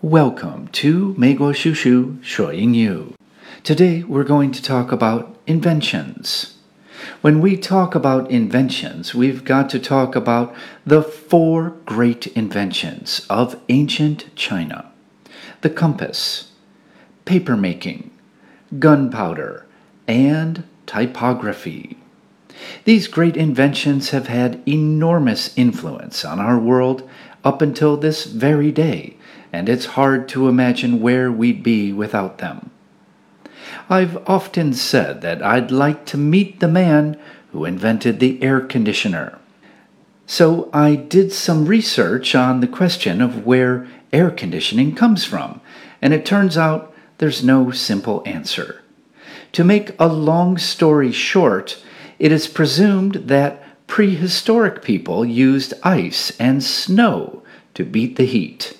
Welcome to Meiguo Shushu Shuo Yingyu. Today we're going to talk about inventions. When we talk about inventions, we've got to talk about the four great inventions of ancient China the compass, papermaking, gunpowder, and typography. These great inventions have had enormous influence on our world up until this very day, and it's hard to imagine where we'd be without them. I've often said that I'd like to meet the man who invented the air conditioner. So I did some research on the question of where air conditioning comes from, and it turns out there's no simple answer. To make a long story short, it is presumed that prehistoric people used ice and snow to beat the heat.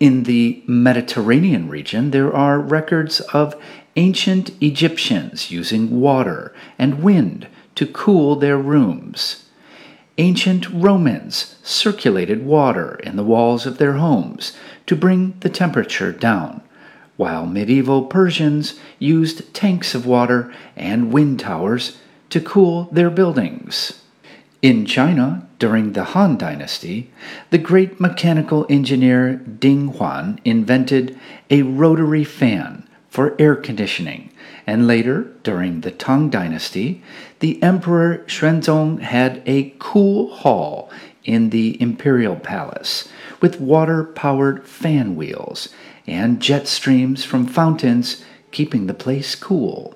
In the Mediterranean region, there are records of ancient Egyptians using water and wind to cool their rooms. Ancient Romans circulated water in the walls of their homes to bring the temperature down, while medieval Persians used tanks of water and wind towers to cool their buildings. In China, during the Han Dynasty, the great mechanical engineer Ding Huan invented a rotary fan for air conditioning, and later, during the Tang Dynasty, the Emperor Xuanzong had a cool hall in the imperial palace with water powered fan wheels and jet streams from fountains keeping the place cool.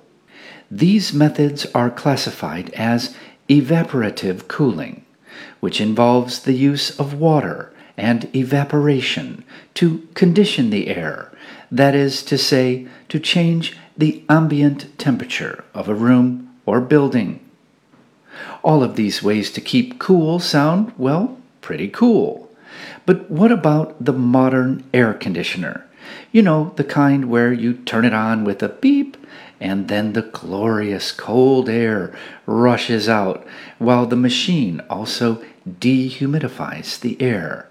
These methods are classified as evaporative cooling, which involves the use of water and evaporation to condition the air, that is to say, to change the ambient temperature of a room or building. All of these ways to keep cool sound, well, pretty cool. But what about the modern air conditioner? You know, the kind where you turn it on with a beep and then the glorious cold air rushes out while the machine also dehumidifies the air.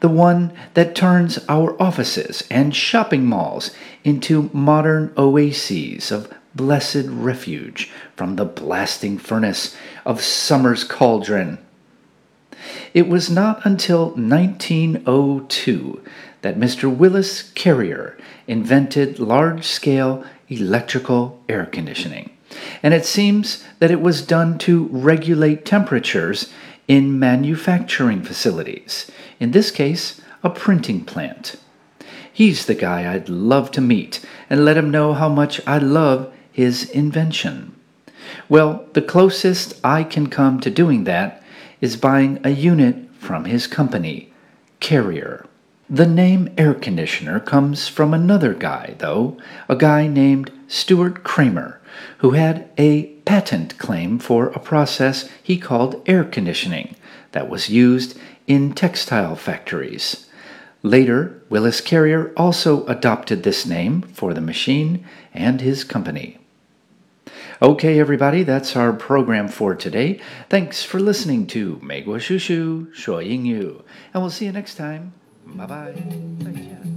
The one that turns our offices and shopping malls into modern oases of blessed refuge from the blasting furnace of summer's cauldron. It was not until 1902 that Mr. Willis Carrier invented large scale electrical air conditioning. And it seems that it was done to regulate temperatures in manufacturing facilities, in this case, a printing plant. He's the guy I'd love to meet and let him know how much I love his invention. Well, the closest I can come to doing that is buying a unit from his company, Carrier. The name air conditioner comes from another guy, though, a guy named Stuart Cramer, who had a patent claim for a process he called air conditioning that was used in textile factories. Later, Willis Carrier also adopted this name for the machine and his company. Okay, everybody, that's our program for today. Thanks for listening to 美国叔叔说英语, and we'll see you next time. Bye bye.